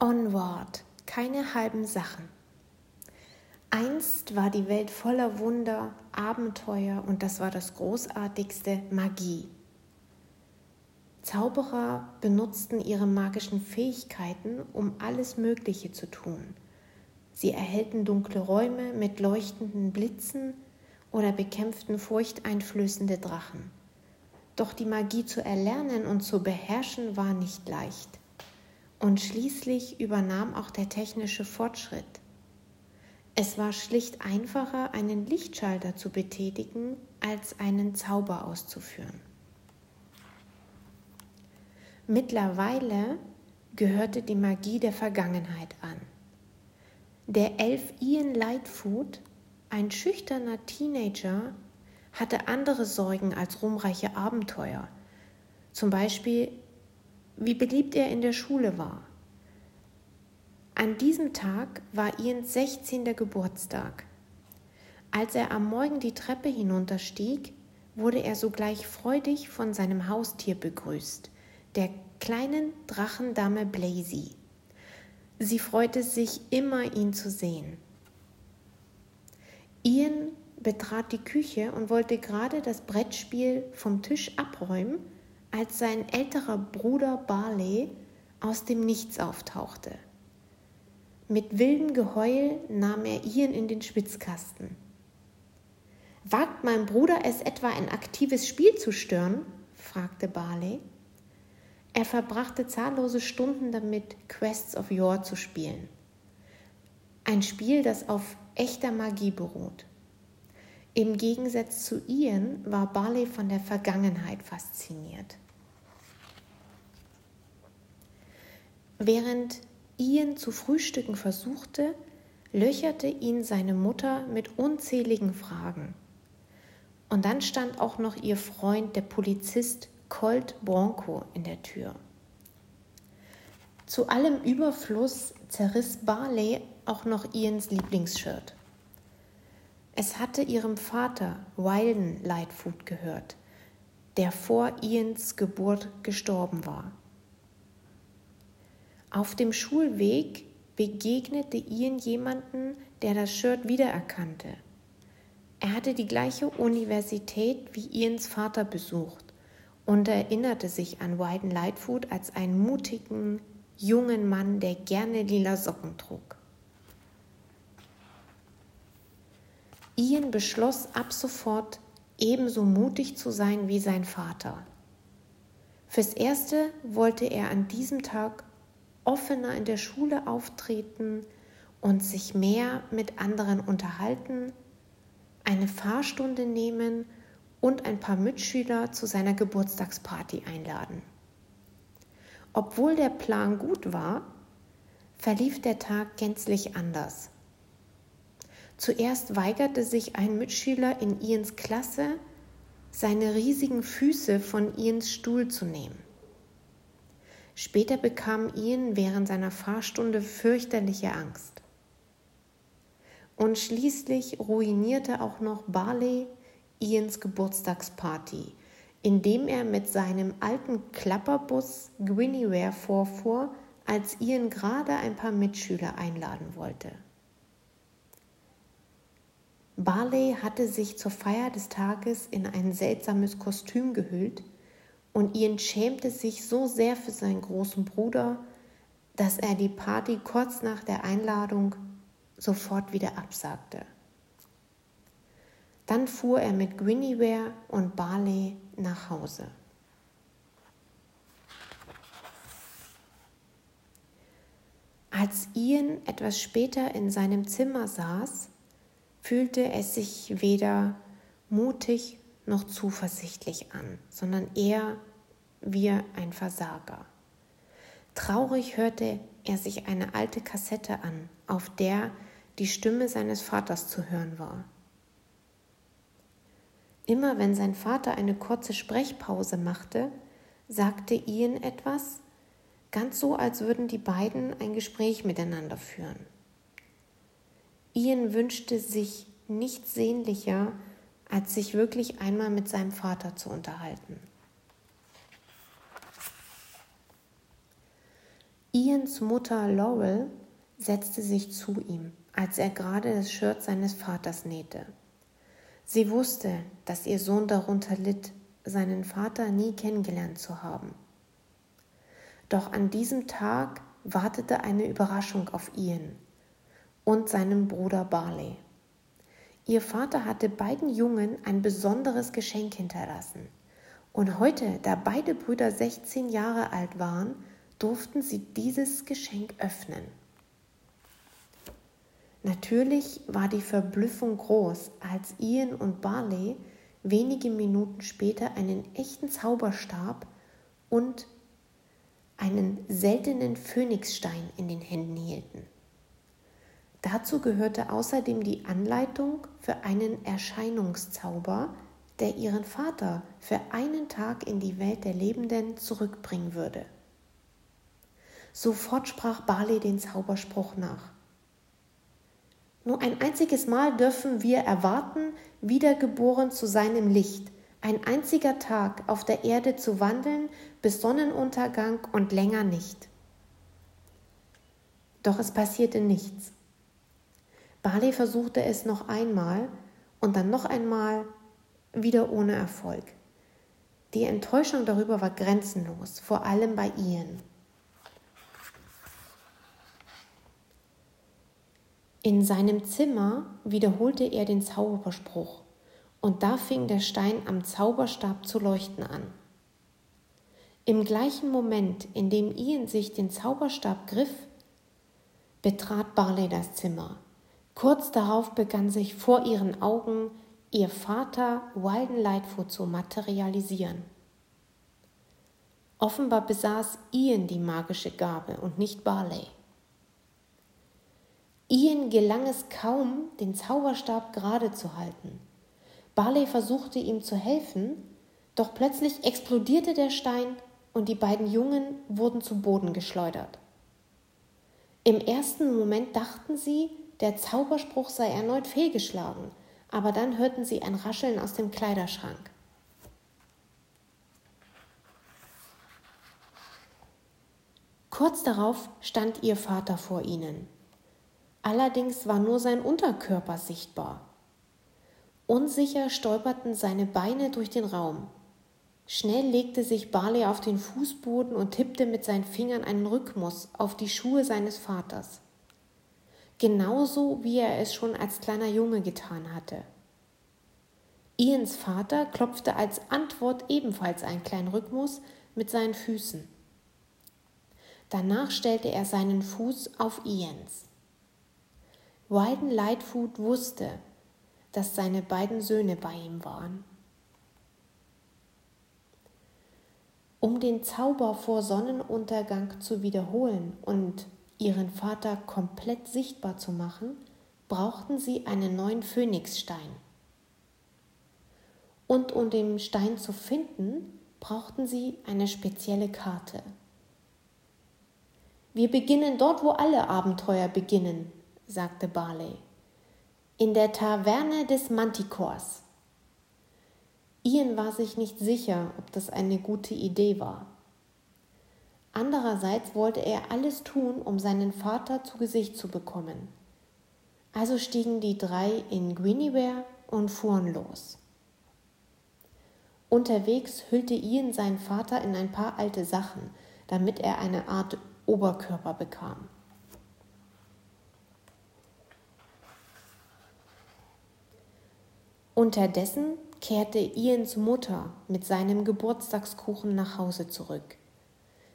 Onward, keine halben Sachen. Einst war die Welt voller Wunder, Abenteuer und das war das Großartigste, Magie. Zauberer benutzten ihre magischen Fähigkeiten, um alles Mögliche zu tun. Sie erhellten dunkle Räume mit leuchtenden Blitzen oder bekämpften furchteinflößende Drachen. Doch die Magie zu erlernen und zu beherrschen war nicht leicht. Und schließlich übernahm auch der technische Fortschritt. Es war schlicht einfacher, einen Lichtschalter zu betätigen, als einen Zauber auszuführen. Mittlerweile gehörte die Magie der Vergangenheit an. Der Elf Ian Lightfoot, ein schüchterner Teenager, hatte andere Sorgen als ruhmreiche Abenteuer. Zum Beispiel, wie beliebt er in der Schule war. An diesem Tag war Ians 16. Geburtstag. Als er am Morgen die Treppe hinunterstieg, wurde er sogleich freudig von seinem Haustier begrüßt, der kleinen Drachendame Blazy. Sie freute sich immer, ihn zu sehen. Ian betrat die Küche und wollte gerade das Brettspiel vom Tisch abräumen, als sein älterer Bruder Barley aus dem Nichts auftauchte. Mit wildem Geheul nahm er Ian in den Schwitzkasten. Wagt mein Bruder es etwa, ein aktives Spiel zu stören? fragte Barley. Er verbrachte zahllose Stunden damit, Quests of Yore zu spielen. Ein Spiel, das auf echter Magie beruht. Im Gegensatz zu Ian war Barley von der Vergangenheit fasziniert. Während Ian zu frühstücken versuchte, löcherte ihn seine Mutter mit unzähligen Fragen. Und dann stand auch noch ihr Freund, der Polizist Colt Bronco in der Tür. Zu allem Überfluss zerriss Barley auch noch Ians Lieblingsshirt. Es hatte ihrem Vater Wilden Lightfoot gehört, der vor Ians Geburt gestorben war. Auf dem Schulweg begegnete Ian jemanden, der das Shirt wiedererkannte. Er hatte die gleiche Universität wie Ians Vater besucht und erinnerte sich an Wyden Lightfoot als einen mutigen, jungen Mann, der gerne lila Socken trug. Ian beschloss ab sofort ebenso mutig zu sein wie sein Vater. Fürs Erste wollte er an diesem Tag offener in der Schule auftreten und sich mehr mit anderen unterhalten, eine Fahrstunde nehmen und ein paar Mitschüler zu seiner Geburtstagsparty einladen. Obwohl der Plan gut war, verlief der Tag gänzlich anders. Zuerst weigerte sich ein Mitschüler in Ians Klasse, seine riesigen Füße von Ians Stuhl zu nehmen. Später bekam Ian während seiner Fahrstunde fürchterliche Angst. Und schließlich ruinierte auch noch Barley Ians Geburtstagsparty, indem er mit seinem alten Klapperbus Gwyneware vorfuhr, als Ian gerade ein paar Mitschüler einladen wollte. Barley hatte sich zur Feier des Tages in ein seltsames Kostüm gehüllt und Ian schämte sich so sehr für seinen großen Bruder, dass er die Party kurz nach der Einladung sofort wieder absagte. Dann fuhr er mit Guinevere und Barley nach Hause. Als Ian etwas später in seinem Zimmer saß, fühlte es sich weder mutig noch zuversichtlich an, sondern eher wie ein Versager. Traurig hörte er sich eine alte Kassette an, auf der die Stimme seines Vaters zu hören war. Immer wenn sein Vater eine kurze Sprechpause machte, sagte Ian etwas, ganz so, als würden die beiden ein Gespräch miteinander führen. Ian wünschte sich nichts sehnlicher, als sich wirklich einmal mit seinem Vater zu unterhalten. Ians Mutter Laurel setzte sich zu ihm, als er gerade das Shirt seines Vaters nähte. Sie wusste, dass ihr Sohn darunter litt, seinen Vater nie kennengelernt zu haben. Doch an diesem Tag wartete eine Überraschung auf Ian und seinen Bruder Barley. Ihr Vater hatte beiden Jungen ein besonderes Geschenk hinterlassen. Und heute, da beide Brüder 16 Jahre alt waren, durften sie dieses Geschenk öffnen. Natürlich war die Verblüffung groß, als Ian und Barley wenige Minuten später einen echten Zauberstab und einen seltenen Phönixstein in den Händen hielten. Dazu gehörte außerdem die Anleitung für einen Erscheinungszauber, der ihren Vater für einen Tag in die Welt der Lebenden zurückbringen würde. Sofort sprach Barley den Zauberspruch nach. Nur ein einziges Mal dürfen wir erwarten, wiedergeboren zu sein im Licht, ein einziger Tag auf der Erde zu wandeln bis Sonnenuntergang und länger nicht. Doch es passierte nichts. Barley versuchte es noch einmal und dann noch einmal, wieder ohne Erfolg. Die Enttäuschung darüber war grenzenlos, vor allem bei Ian. In seinem Zimmer wiederholte er den Zauberspruch, und da fing der Stein am Zauberstab zu leuchten an. Im gleichen Moment, in dem Ian sich den Zauberstab griff, betrat Barley das Zimmer. Kurz darauf begann sich vor ihren Augen ihr Vater Walden Lightfoot zu materialisieren. Offenbar besaß Ian die magische Gabe und nicht Barley. Ian gelang es kaum, den Zauberstab gerade zu halten. Barley versuchte ihm zu helfen, doch plötzlich explodierte der Stein und die beiden Jungen wurden zu Boden geschleudert. Im ersten Moment dachten sie, der Zauberspruch sei erneut fehlgeschlagen, aber dann hörten sie ein Rascheln aus dem Kleiderschrank. Kurz darauf stand ihr Vater vor ihnen. Allerdings war nur sein Unterkörper sichtbar. Unsicher stolperten seine Beine durch den Raum. Schnell legte sich Barley auf den Fußboden und tippte mit seinen Fingern einen Rhythmus auf die Schuhe seines Vaters. Genauso wie er es schon als kleiner Junge getan hatte. Ians Vater klopfte als Antwort ebenfalls einen kleinen Rhythmus mit seinen Füßen. Danach stellte er seinen Fuß auf Ians. Wyden Lightfoot wusste, dass seine beiden Söhne bei ihm waren. Um den Zauber vor Sonnenuntergang zu wiederholen und ihren Vater komplett sichtbar zu machen, brauchten sie einen neuen Phönixstein. Und um den Stein zu finden, brauchten sie eine spezielle Karte. Wir beginnen dort, wo alle Abenteuer beginnen, sagte Barley. In der Taverne des Manticors. Ian war sich nicht sicher, ob das eine gute Idee war. Andererseits wollte er alles tun, um seinen Vater zu Gesicht zu bekommen. Also stiegen die drei in Guinevere und fuhren los. Unterwegs hüllte Ian seinen Vater in ein paar alte Sachen, damit er eine Art Oberkörper bekam. Unterdessen kehrte Ians Mutter mit seinem Geburtstagskuchen nach Hause zurück.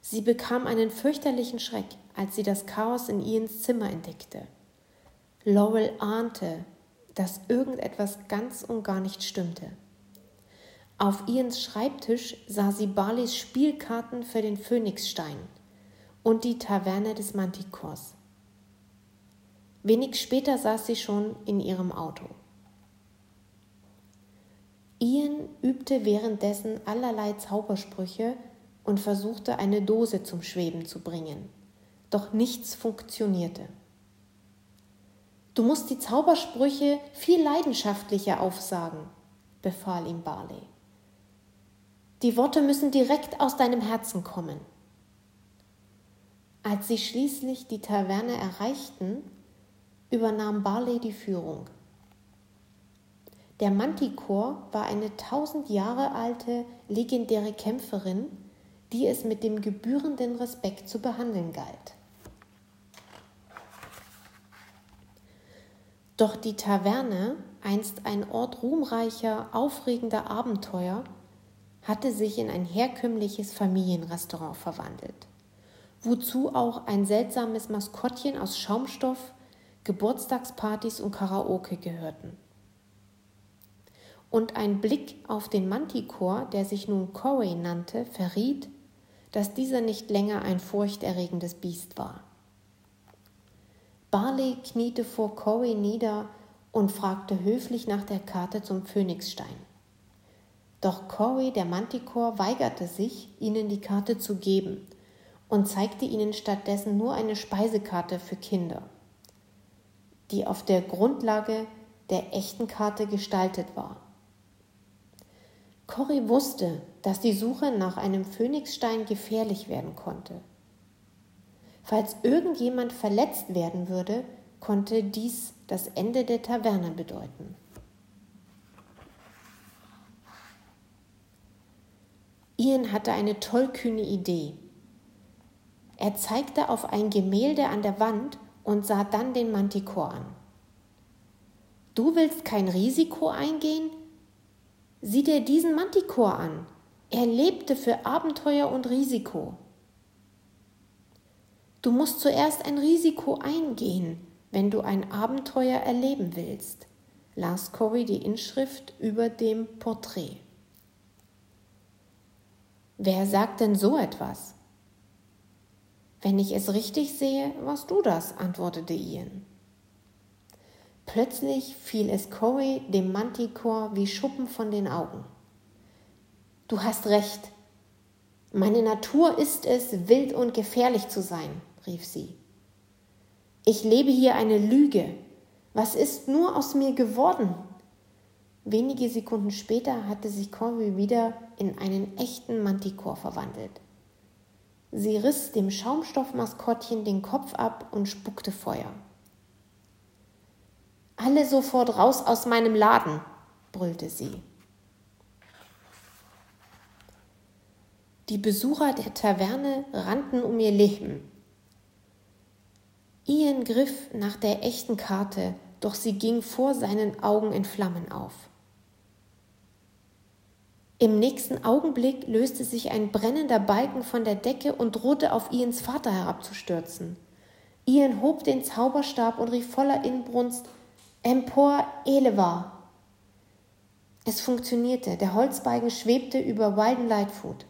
Sie bekam einen fürchterlichen Schreck, als sie das Chaos in Ians Zimmer entdeckte. Laurel ahnte, dass irgendetwas ganz und gar nicht stimmte. Auf Ians Schreibtisch sah sie Barleys Spielkarten für den Phönixstein und die Taverne des Mantikors. Wenig später saß sie schon in ihrem Auto. Ian übte währenddessen allerlei Zaubersprüche und versuchte eine Dose zum Schweben zu bringen. Doch nichts funktionierte. Du musst die Zaubersprüche viel leidenschaftlicher aufsagen, befahl ihm Barley. Die Worte müssen direkt aus deinem Herzen kommen. Als sie schließlich die Taverne erreichten, übernahm Barley die Führung. Der Manticore war eine tausend Jahre alte, legendäre Kämpferin, die es mit dem gebührenden Respekt zu behandeln galt. Doch die Taverne, einst ein Ort ruhmreicher, aufregender Abenteuer, hatte sich in ein herkömmliches Familienrestaurant verwandelt, wozu auch ein seltsames Maskottchen aus Schaumstoff, Geburtstagspartys und Karaoke gehörten und ein Blick auf den Manticore, der sich nun Corey nannte, verriet, dass dieser nicht länger ein furchterregendes Biest war. Barley kniete vor Corey nieder und fragte höflich nach der Karte zum Phönixstein. Doch Corey, der Manticore, weigerte sich, ihnen die Karte zu geben und zeigte ihnen stattdessen nur eine Speisekarte für Kinder, die auf der Grundlage der echten Karte gestaltet war. Cory wusste, dass die Suche nach einem Phönixstein gefährlich werden konnte. Falls irgendjemand verletzt werden würde, konnte dies das Ende der Taverne bedeuten. Ian hatte eine tollkühne Idee. Er zeigte auf ein Gemälde an der Wand und sah dann den Manticore an. Du willst kein Risiko eingehen? Sieh dir diesen Manticore an. Er lebte für Abenteuer und Risiko. Du musst zuerst ein Risiko eingehen, wenn du ein Abenteuer erleben willst, las Corey die Inschrift über dem Porträt. Wer sagt denn so etwas? Wenn ich es richtig sehe, warst du das, antwortete Ian. Plötzlich fiel es Corey, dem Manticore, wie Schuppen von den Augen. Du hast recht. Meine Natur ist es, wild und gefährlich zu sein, rief sie. Ich lebe hier eine Lüge. Was ist nur aus mir geworden? Wenige Sekunden später hatte sich Corey wieder in einen echten Manticore verwandelt. Sie riss dem Schaumstoffmaskottchen den Kopf ab und spuckte Feuer. Alle sofort raus aus meinem Laden, brüllte sie. Die Besucher der Taverne rannten um ihr Leben. Ian griff nach der echten Karte, doch sie ging vor seinen Augen in Flammen auf. Im nächsten Augenblick löste sich ein brennender Balken von der Decke und drohte auf Ians Vater herabzustürzen. Ian hob den Zauberstab und rief voller Inbrunst Empor Elevar. Es funktionierte. Der Holzbalken schwebte über Wilden Lightfoot.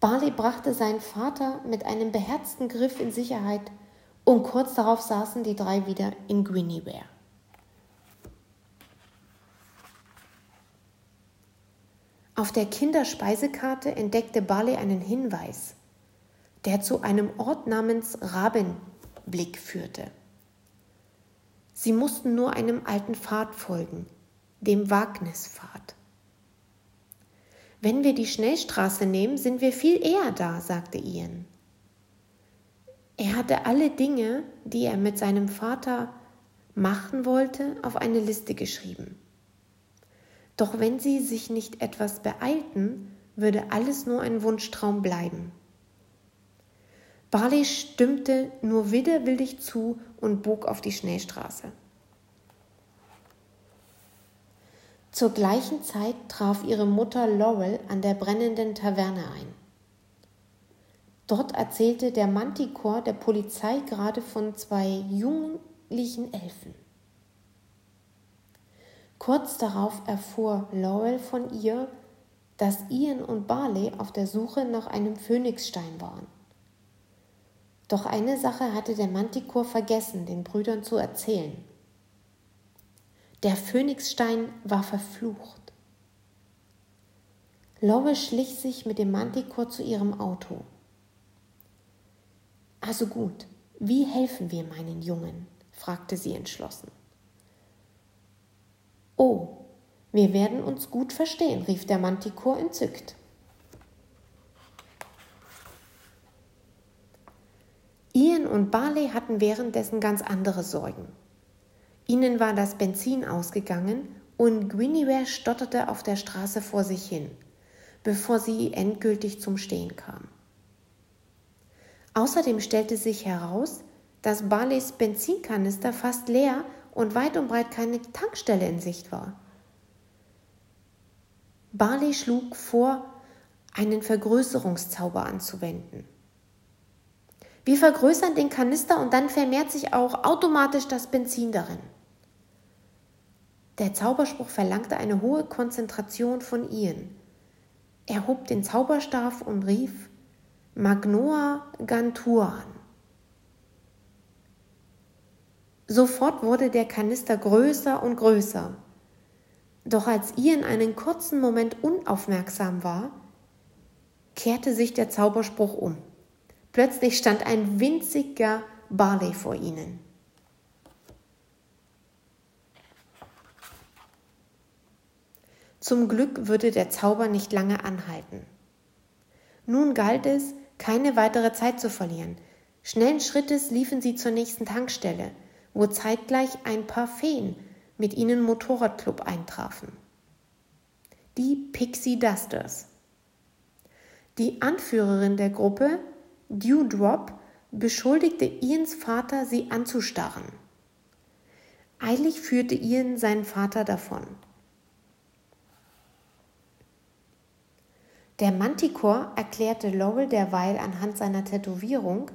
Barley brachte seinen Vater mit einem beherzten Griff in Sicherheit und kurz darauf saßen die drei wieder in Guinevere. Auf der Kinderspeisekarte entdeckte Barley einen Hinweis, der zu einem Ort namens Rabenblick führte. Sie mussten nur einem alten Pfad folgen, dem Wagnispfad. Wenn wir die Schnellstraße nehmen, sind wir viel eher da, sagte Ian. Er hatte alle Dinge, die er mit seinem Vater machen wollte, auf eine Liste geschrieben. Doch wenn sie sich nicht etwas beeilten, würde alles nur ein Wunschtraum bleiben. Barley stimmte nur widerwillig zu und bog auf die Schnellstraße. Zur gleichen Zeit traf ihre Mutter Laurel an der brennenden Taverne ein. Dort erzählte der Manticore der Polizei gerade von zwei jugendlichen Elfen. Kurz darauf erfuhr Laurel von ihr, dass Ian und Barley auf der Suche nach einem Phönixstein waren. Doch eine Sache hatte der Manticore vergessen, den Brüdern zu erzählen. Der Phönixstein war verflucht. Lore schlich sich mit dem Manticore zu ihrem Auto. Also gut, wie helfen wir meinen Jungen? fragte sie entschlossen. Oh, wir werden uns gut verstehen, rief der Manticore entzückt. Und Barley hatten währenddessen ganz andere Sorgen. Ihnen war das Benzin ausgegangen und Guinevere stotterte auf der Straße vor sich hin, bevor sie endgültig zum Stehen kam. Außerdem stellte sich heraus, dass Barleys Benzinkanister fast leer und weit und breit keine Tankstelle in Sicht war. Barley schlug vor, einen Vergrößerungszauber anzuwenden. Wir vergrößern den Kanister und dann vermehrt sich auch automatisch das Benzin darin. Der Zauberspruch verlangte eine hohe Konzentration von Ian. Er hob den Zauberstab und rief Magnoa Gantur an. Sofort wurde der Kanister größer und größer. Doch als Ian einen kurzen Moment unaufmerksam war, kehrte sich der Zauberspruch um. Plötzlich stand ein winziger Barley vor ihnen. Zum Glück würde der Zauber nicht lange anhalten. Nun galt es, keine weitere Zeit zu verlieren. Schnellen Schrittes liefen sie zur nächsten Tankstelle, wo zeitgleich ein paar Feen mit ihnen Motorradclub eintrafen. Die Pixie Dusters. Die Anführerin der Gruppe, Dewdrop, beschuldigte Ians Vater, sie anzustarren. Eilig führte Ian seinen Vater davon. Der Manticore erklärte Laurel derweil anhand seiner Tätowierung,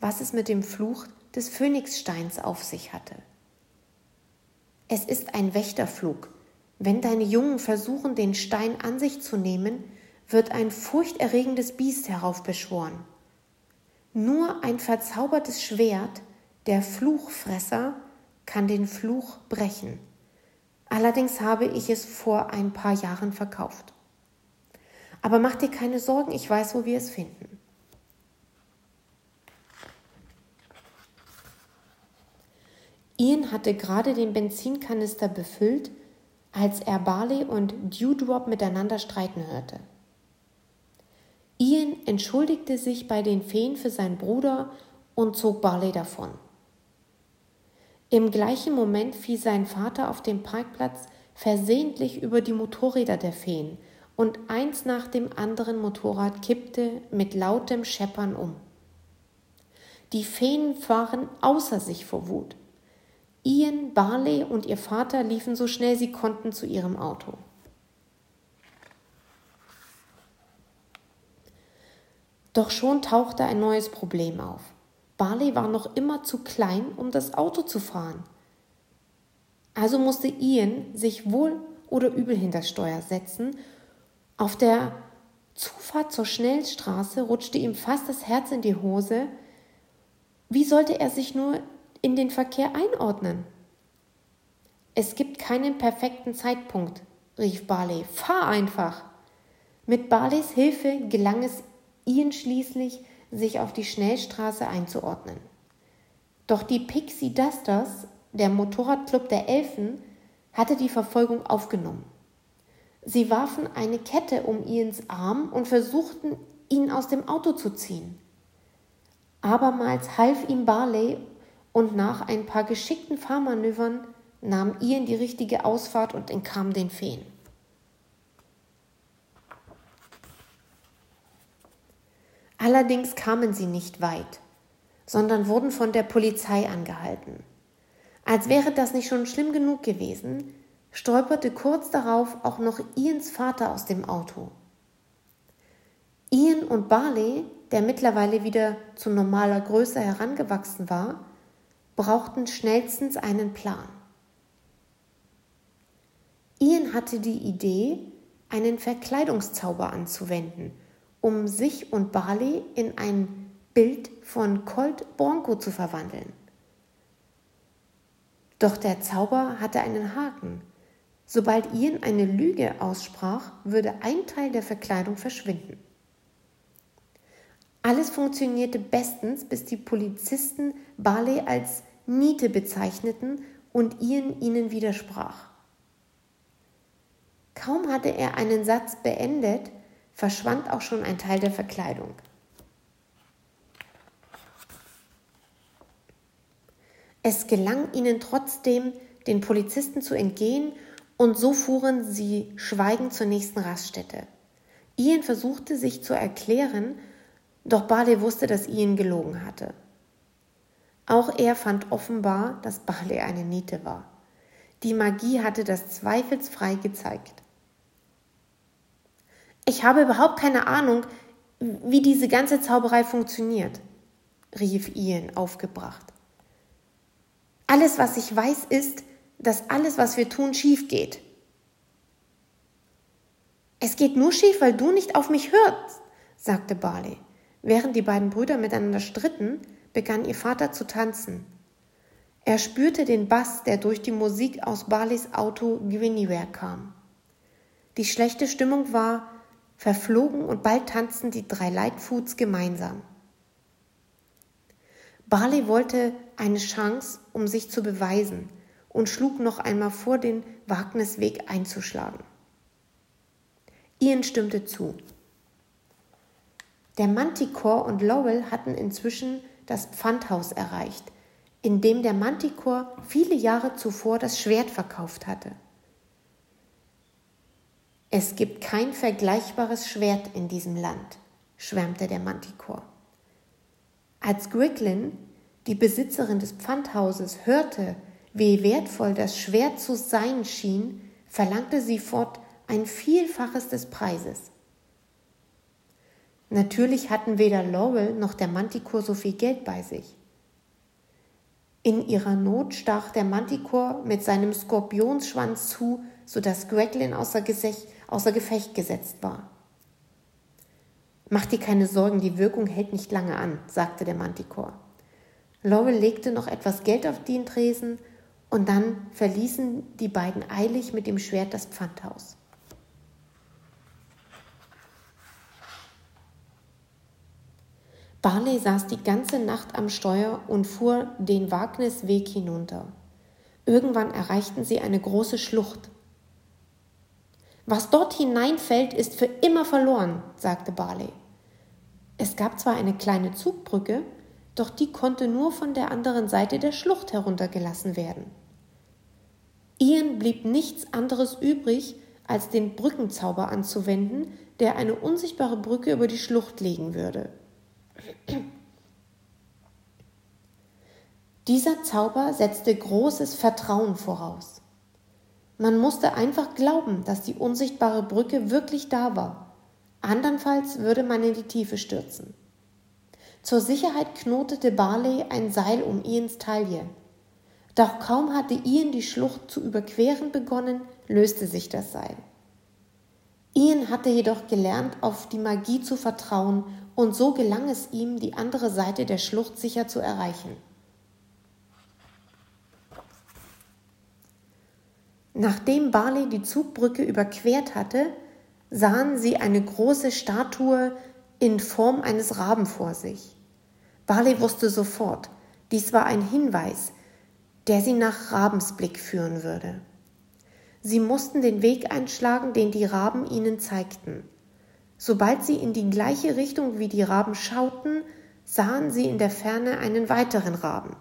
was es mit dem Fluch des Phönixsteins auf sich hatte. Es ist ein Wächterflug. Wenn deine Jungen versuchen, den Stein an sich zu nehmen, wird ein furchterregendes Biest heraufbeschworen. Nur ein verzaubertes Schwert, der Fluchfresser, kann den Fluch brechen. Allerdings habe ich es vor ein paar Jahren verkauft. Aber mach dir keine Sorgen, ich weiß, wo wir es finden. Ian hatte gerade den Benzinkanister befüllt, als er Barley und Dewdrop miteinander streiten hörte. Ian entschuldigte sich bei den Feen für seinen Bruder und zog Barley davon. Im gleichen Moment fiel sein Vater auf dem Parkplatz versehentlich über die Motorräder der Feen und eins nach dem anderen Motorrad kippte mit lautem Scheppern um. Die Feen waren außer sich vor Wut. Ian, Barley und ihr Vater liefen so schnell sie konnten zu ihrem Auto. Doch schon tauchte ein neues Problem auf. Barley war noch immer zu klein, um das Auto zu fahren. Also musste Ian sich wohl oder übel hinter Steuer setzen auf der Zufahrt zur Schnellstraße rutschte ihm fast das Herz in die Hose. Wie sollte er sich nur in den Verkehr einordnen? Es gibt keinen perfekten Zeitpunkt, rief Barley. Fahr einfach! Mit Barleys Hilfe gelang es ihnen schließlich, sich auf die Schnellstraße einzuordnen. Doch die Pixie Dusters, der Motorradclub der Elfen, hatte die Verfolgung aufgenommen. Sie warfen eine Kette um Ians Arm und versuchten, ihn aus dem Auto zu ziehen. Abermals half ihm Barley und nach ein paar geschickten Fahrmanövern nahm Ian die richtige Ausfahrt und entkam den Feen. Allerdings kamen sie nicht weit, sondern wurden von der Polizei angehalten. Als wäre das nicht schon schlimm genug gewesen, stolperte kurz darauf auch noch Ians Vater aus dem Auto. Ian und Barley, der mittlerweile wieder zu normaler Größe herangewachsen war, brauchten schnellstens einen Plan. Ian hatte die Idee, einen Verkleidungszauber anzuwenden, um sich und Barley in ein Bild von Colt Bronco zu verwandeln. Doch der Zauber hatte einen Haken. Sobald Ian eine Lüge aussprach, würde ein Teil der Verkleidung verschwinden. Alles funktionierte bestens, bis die Polizisten Barley als Niete bezeichneten und Ian ihnen widersprach. Kaum hatte er einen Satz beendet, verschwand auch schon ein Teil der Verkleidung. Es gelang ihnen trotzdem, den Polizisten zu entgehen und so fuhren sie schweigend zur nächsten Raststätte. Ian versuchte sich zu erklären, doch Barley wusste, dass Ian gelogen hatte. Auch er fand offenbar, dass Barley eine Niete war. Die Magie hatte das zweifelsfrei gezeigt. Ich habe überhaupt keine Ahnung, wie diese ganze Zauberei funktioniert, rief Ian aufgebracht. Alles, was ich weiß, ist, dass alles, was wir tun, schief geht. Es geht nur schief, weil du nicht auf mich hörst, sagte Barley. Während die beiden Brüder miteinander stritten, begann ihr Vater zu tanzen. Er spürte den Bass, der durch die Musik aus Barleys Auto Gwiniware kam. Die schlechte Stimmung war verflogen und bald tanzten die drei Lightfoods gemeinsam. Barley wollte eine Chance, um sich zu beweisen und schlug noch einmal vor, den Wagnisweg einzuschlagen. Ian stimmte zu. Der Manticore und Lowell hatten inzwischen das Pfandhaus erreicht, in dem der Manticore viele Jahre zuvor das Schwert verkauft hatte. Es gibt kein vergleichbares Schwert in diesem Land, schwärmte der Manticore. Als Griglin, die Besitzerin des Pfandhauses, hörte, wie wertvoll das Schwert zu sein schien, verlangte sie fort ein Vielfaches des Preises. Natürlich hatten weder Laurel noch der Manticore so viel Geld bei sich. In ihrer Not stach der Manticore mit seinem Skorpionsschwanz zu, sodass Greglin außer, Gesicht, außer Gefecht gesetzt war. Mach dir keine Sorgen, die Wirkung hält nicht lange an, sagte der Manticore. Laurel legte noch etwas Geld auf den Tresen und dann verließen die beiden eilig mit dem Schwert das Pfandhaus. Barley saß die ganze Nacht am Steuer und fuhr den Wagnisweg hinunter. Irgendwann erreichten sie eine große Schlucht. Was dort hineinfällt, ist für immer verloren, sagte Barley. Es gab zwar eine kleine Zugbrücke, doch die konnte nur von der anderen Seite der Schlucht heruntergelassen werden. Ian blieb nichts anderes übrig, als den Brückenzauber anzuwenden, der eine unsichtbare Brücke über die Schlucht legen würde. Dieser Zauber setzte großes Vertrauen voraus. Man musste einfach glauben, dass die unsichtbare Brücke wirklich da war. Andernfalls würde man in die Tiefe stürzen. Zur Sicherheit knotete Barley ein Seil um Ians Taille. Doch kaum hatte Ian die Schlucht zu überqueren begonnen, löste sich das Seil. Ian hatte jedoch gelernt, auf die Magie zu vertrauen und so gelang es ihm, die andere Seite der Schlucht sicher zu erreichen. Nachdem Barley die Zugbrücke überquert hatte, sahen sie eine große Statue in Form eines Raben vor sich. Barley wusste sofort, dies war ein Hinweis, der sie nach Rabensblick führen würde. Sie mussten den Weg einschlagen, den die Raben ihnen zeigten. Sobald sie in die gleiche Richtung wie die Raben schauten, sahen sie in der Ferne einen weiteren Raben.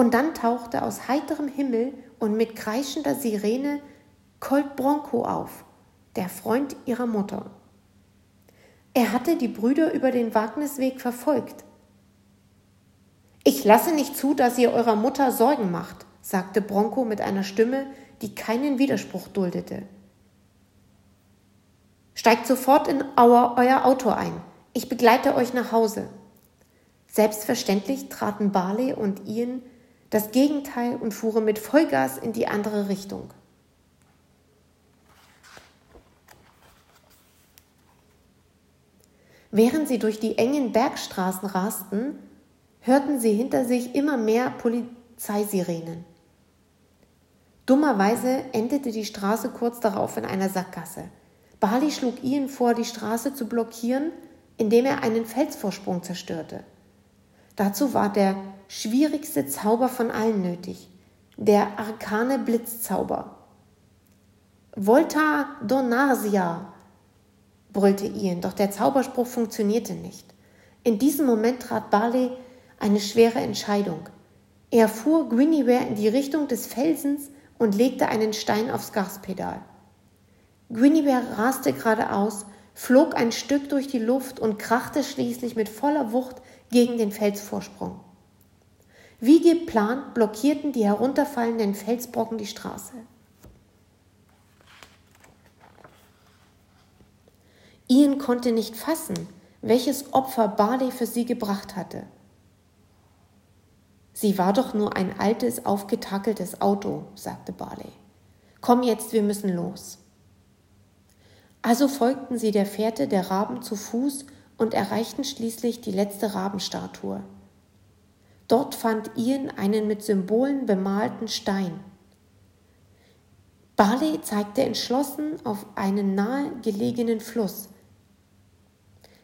Und dann tauchte aus heiterem Himmel und mit kreischender Sirene Colt Bronco auf, der Freund ihrer Mutter. Er hatte die Brüder über den Wagnisweg verfolgt. Ich lasse nicht zu, dass ihr eurer Mutter Sorgen macht, sagte Bronco mit einer Stimme, die keinen Widerspruch duldete. Steigt sofort in euer, Auto ein. Ich begleite euch nach Hause. Selbstverständlich traten Barley und Ian das Gegenteil und fuhren mit Vollgas in die andere Richtung. Während sie durch die engen Bergstraßen rasten, hörten sie hinter sich immer mehr Polizeisirenen. Dummerweise endete die Straße kurz darauf in einer Sackgasse. Bali schlug Ian vor, die Straße zu blockieren, indem er einen Felsvorsprung zerstörte. Dazu war der schwierigste Zauber von allen nötig, der arkane Blitzzauber. Volta Donasia, brüllte Ian, doch der Zauberspruch funktionierte nicht. In diesem Moment trat Barley eine schwere Entscheidung. Er fuhr Guinevere in die Richtung des Felsens und legte einen Stein aufs Gaspedal. Guinevere raste geradeaus, flog ein Stück durch die Luft und krachte schließlich mit voller Wucht gegen den Felsvorsprung. Wie geplant blockierten die herunterfallenden Felsbrocken die Straße. Ian konnte nicht fassen, welches Opfer Barley für sie gebracht hatte. Sie war doch nur ein altes, aufgetakeltes Auto, sagte Barley. Komm jetzt, wir müssen los. Also folgten sie der Fährte der Raben zu Fuß und erreichten schließlich die letzte Rabenstatue. Dort fand Ian einen mit Symbolen bemalten Stein. Barley zeigte entschlossen auf einen nahe gelegenen Fluss.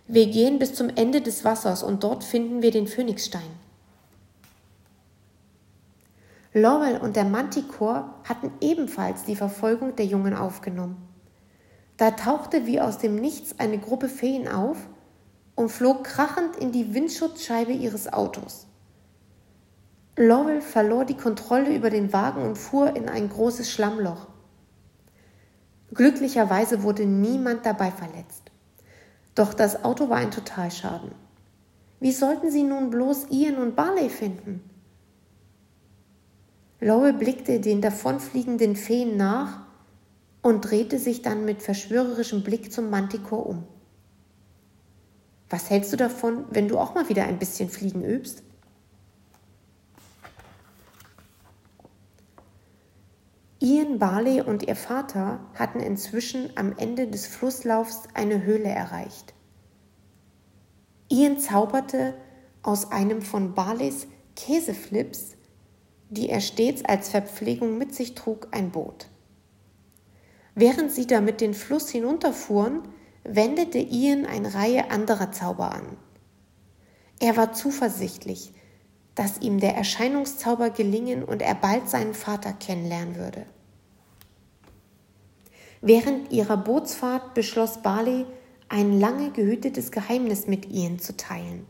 Wir gehen bis zum Ende des Wassers und dort finden wir den Phönixstein. Laurel und der Manticore hatten ebenfalls die Verfolgung der Jungen aufgenommen. Da tauchte wie aus dem Nichts eine Gruppe Feen auf und flog krachend in die Windschutzscheibe ihres Autos. Laurel verlor die Kontrolle über den Wagen und fuhr in ein großes Schlammloch. Glücklicherweise wurde niemand dabei verletzt. Doch das Auto war ein Totalschaden. Wie sollten sie nun bloß Ian und Barley finden? Laurel blickte den davonfliegenden Feen nach und drehte sich dann mit verschwörerischem Blick zum Manticore um. Was hältst du davon, wenn du auch mal wieder ein bisschen Fliegen übst? Ian Barley und ihr Vater hatten inzwischen am Ende des Flusslaufs eine Höhle erreicht. Ian zauberte aus einem von Barleys Käseflips, die er stets als Verpflegung mit sich trug, ein Boot. Während sie damit den Fluss hinunterfuhren, wendete Ian eine Reihe anderer Zauber an. Er war zuversichtlich, dass ihm der Erscheinungszauber gelingen und er bald seinen Vater kennenlernen würde. Während ihrer Bootsfahrt beschloss Barley, ein lange gehütetes Geheimnis mit Ian zu teilen.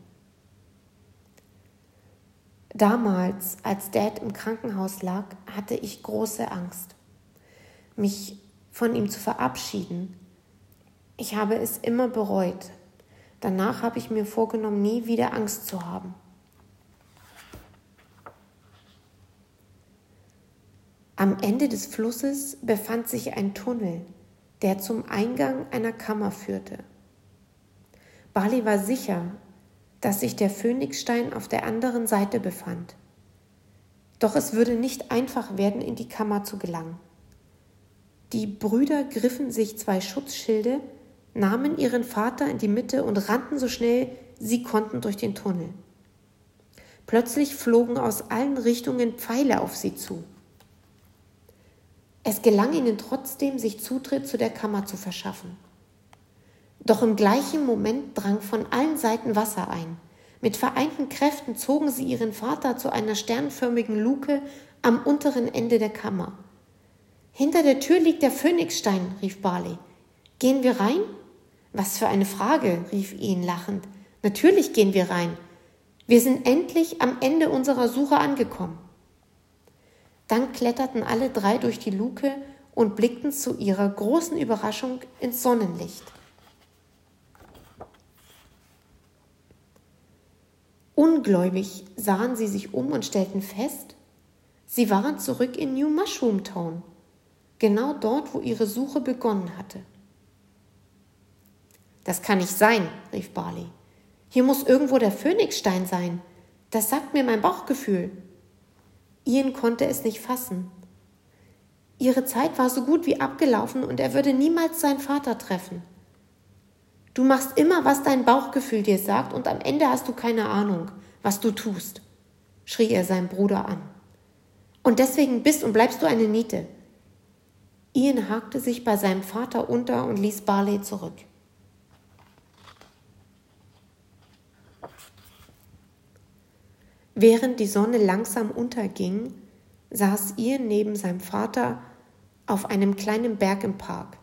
Damals, als Dad im Krankenhaus lag, hatte ich große Angst, mich von ihm zu verabschieden. Ich habe es immer bereut. Danach habe ich mir vorgenommen, nie wieder Angst zu haben. Am Ende des Flusses befand sich ein Tunnel, der zum Eingang einer Kammer führte. Bali war sicher, dass sich der Phönixstein auf der anderen Seite befand. Doch es würde nicht einfach werden, in die Kammer zu gelangen. Die Brüder griffen sich zwei Schutzschilde, nahmen ihren Vater in die Mitte und rannten so schnell sie konnten durch den Tunnel. Plötzlich flogen aus allen Richtungen Pfeile auf sie zu. Es gelang ihnen trotzdem, sich Zutritt zu der Kammer zu verschaffen. Doch im gleichen Moment drang von allen Seiten Wasser ein. Mit vereinten Kräften zogen sie ihren Vater zu einer sternförmigen Luke am unteren Ende der Kammer. Hinter der Tür liegt der Phönixstein, rief Barley. Gehen wir rein? Was für eine Frage, rief Ian lachend. Natürlich gehen wir rein. Wir sind endlich am Ende unserer Suche angekommen. Dann kletterten alle drei durch die Luke und blickten zu ihrer großen Überraschung ins Sonnenlicht. Ungläubig sahen sie sich um und stellten fest, sie waren zurück in New Mushroom Town genau dort, wo ihre Suche begonnen hatte. Das kann nicht sein, rief Barley. Hier muss irgendwo der Phönixstein sein. Das sagt mir mein Bauchgefühl. Ian konnte es nicht fassen. Ihre Zeit war so gut wie abgelaufen und er würde niemals seinen Vater treffen. Du machst immer, was dein Bauchgefühl dir sagt und am Ende hast du keine Ahnung, was du tust, schrie er seinen Bruder an. Und deswegen bist und bleibst du eine Niete. Ian hakte sich bei seinem Vater unter und ließ Barley zurück. Während die Sonne langsam unterging, saß Ian neben seinem Vater auf einem kleinen Berg im Park.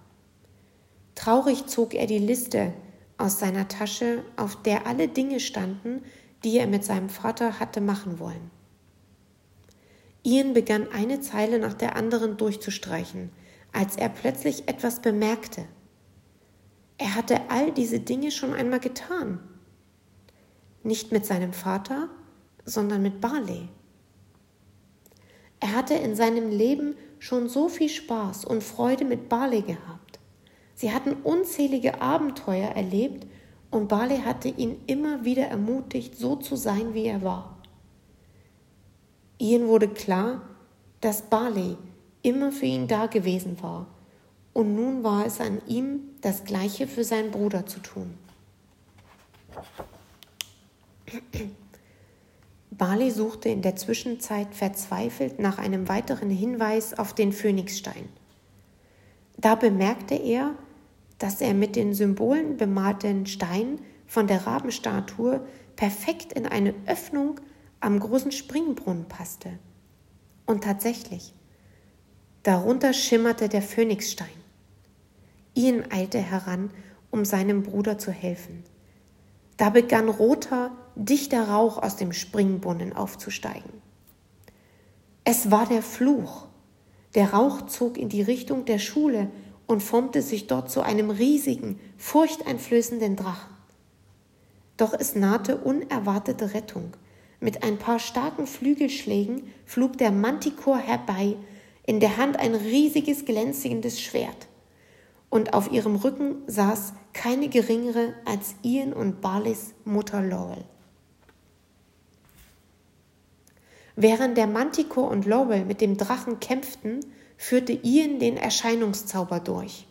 Traurig zog er die Liste aus seiner Tasche, auf der alle Dinge standen, die er mit seinem Vater hatte machen wollen. Ian begann eine Zeile nach der anderen durchzustreichen, als er plötzlich etwas bemerkte. Er hatte all diese Dinge schon einmal getan. Nicht mit seinem Vater, sondern mit Barley. Er hatte in seinem Leben schon so viel Spaß und Freude mit Barley gehabt. Sie hatten unzählige Abenteuer erlebt und Barley hatte ihn immer wieder ermutigt, so zu sein, wie er war. Ian wurde klar, dass Barley immer für ihn da gewesen war und nun war es an ihm, das Gleiche für seinen Bruder zu tun. Barley suchte in der Zwischenzeit verzweifelt nach einem weiteren Hinweis auf den Phönixstein. Da bemerkte er, dass er mit den Symbolen bemalten Stein von der Rabenstatue perfekt in eine Öffnung am großen Springbrunnen passte. Und tatsächlich, darunter schimmerte der Phönixstein. Ian eilte heran, um seinem Bruder zu helfen. Da begann roter, dichter Rauch aus dem Springbrunnen aufzusteigen. Es war der Fluch. Der Rauch zog in die Richtung der Schule und formte sich dort zu einem riesigen, furchteinflößenden Drachen. Doch es nahte unerwartete Rettung. Mit ein paar starken Flügelschlägen flog der Manticore herbei, in der Hand ein riesiges glänzendes Schwert. Und auf ihrem Rücken saß keine geringere als Ian und Barleys Mutter Laurel. Während der Manticore und Laurel mit dem Drachen kämpften, führte Ian den Erscheinungszauber durch.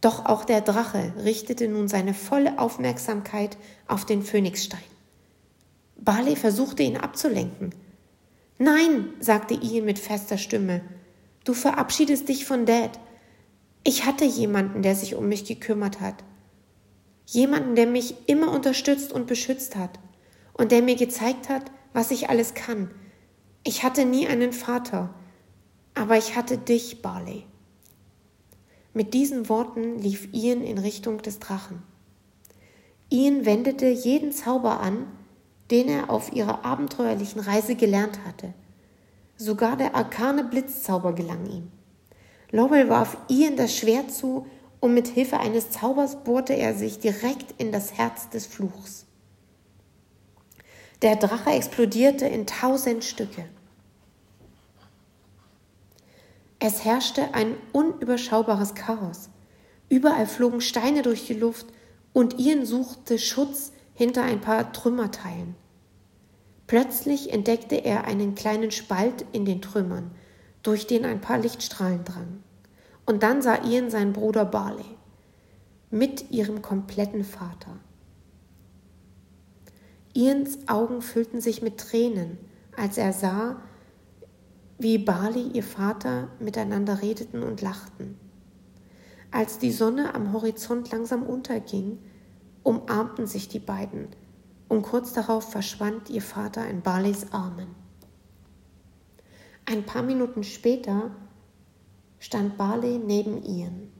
Doch auch der Drache richtete nun seine volle Aufmerksamkeit auf den Phönixstein. Barley versuchte ihn abzulenken. Nein, sagte Ian mit fester Stimme, du verabschiedest dich von Dad. Ich hatte jemanden, der sich um mich gekümmert hat. Jemanden, der mich immer unterstützt und beschützt hat und der mir gezeigt hat, was ich alles kann. Ich hatte nie einen Vater, aber ich hatte dich, Barley. Mit diesen Worten lief Ian in Richtung des Drachen. Ian wendete jeden Zauber an, den er auf ihrer abenteuerlichen Reise gelernt hatte. Sogar der arkane Blitzzauber gelang ihm. Laurel warf Ian das Schwert zu und mit Hilfe eines Zaubers bohrte er sich direkt in das Herz des Fluchs. Der Drache explodierte in tausend Stücke. Es herrschte ein unüberschaubares Chaos. Überall flogen Steine durch die Luft und Ian suchte Schutz hinter ein paar Trümmerteilen. Plötzlich entdeckte er einen kleinen Spalt in den Trümmern, durch den ein paar Lichtstrahlen drangen. Und dann sah Ian seinen Bruder Barley mit ihrem kompletten Vater. Ians Augen füllten sich mit Tränen, als er sah, wie Barley ihr Vater miteinander redeten und lachten. Als die Sonne am Horizont langsam unterging, umarmten sich die beiden, und kurz darauf verschwand ihr Vater in Barleys Armen. Ein paar Minuten später stand Barley neben Ian.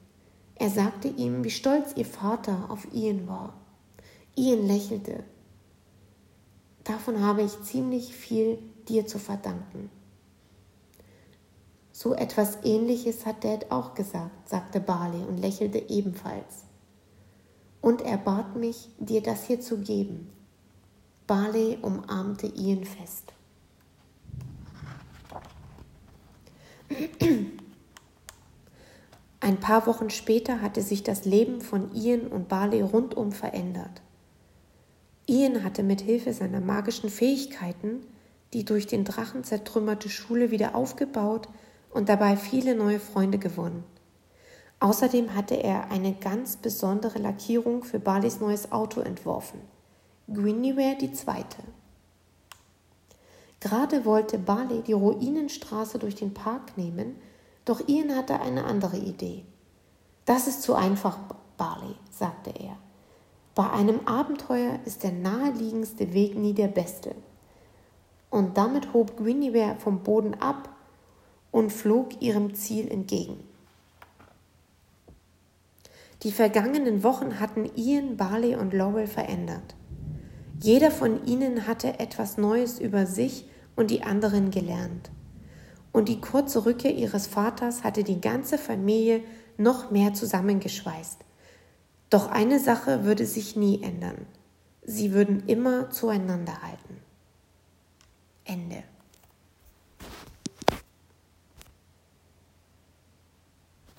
Er sagte ihm, wie stolz ihr Vater auf Ian war. Ian lächelte. Davon habe ich ziemlich viel dir zu verdanken. So etwas Ähnliches hat Dad auch gesagt, sagte Barley und lächelte ebenfalls. Und er bat mich, dir das hier zu geben. Barley umarmte Ian fest. Ein paar Wochen später hatte sich das Leben von Ian und Barley rundum verändert. Ian hatte mit Hilfe seiner magischen Fähigkeiten die durch den Drachen zertrümmerte Schule wieder aufgebaut und dabei viele neue Freunde gewonnen. Außerdem hatte er eine ganz besondere Lackierung für Barleys neues Auto entworfen. Guinevere die Zweite. Gerade wollte Barley die Ruinenstraße durch den Park nehmen, doch Ian hatte eine andere Idee. Das ist zu einfach, Barley, sagte er. Bei einem Abenteuer ist der naheliegendste Weg nie der beste. Und damit hob Guinevere vom Boden ab und flog ihrem Ziel entgegen. Die vergangenen Wochen hatten Ian, Barley und Laurel verändert. Jeder von ihnen hatte etwas Neues über sich und die anderen gelernt. Und die kurze Rückkehr ihres Vaters hatte die ganze Familie noch mehr zusammengeschweißt. Doch eine Sache würde sich nie ändern. Sie würden immer zueinander halten. Ende.